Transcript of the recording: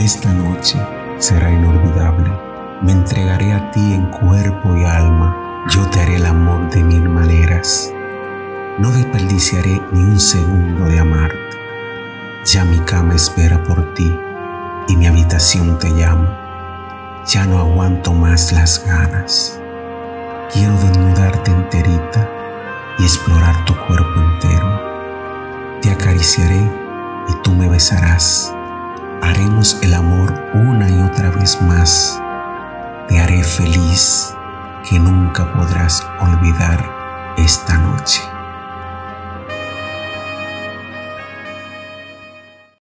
Esta noche será inolvidable. Me entregaré a ti en cuerpo y alma. Yo te haré el amor de mil maneras. No desperdiciaré ni un segundo de amarte. Ya mi cama espera por ti y mi habitación te llama. Ya no aguanto más las ganas. Quiero desnudarte enterita y explorar tu cuerpo entero. Te acariciaré y tú me besarás. El amor una y otra vez más. Te haré feliz que nunca podrás olvidar esta noche.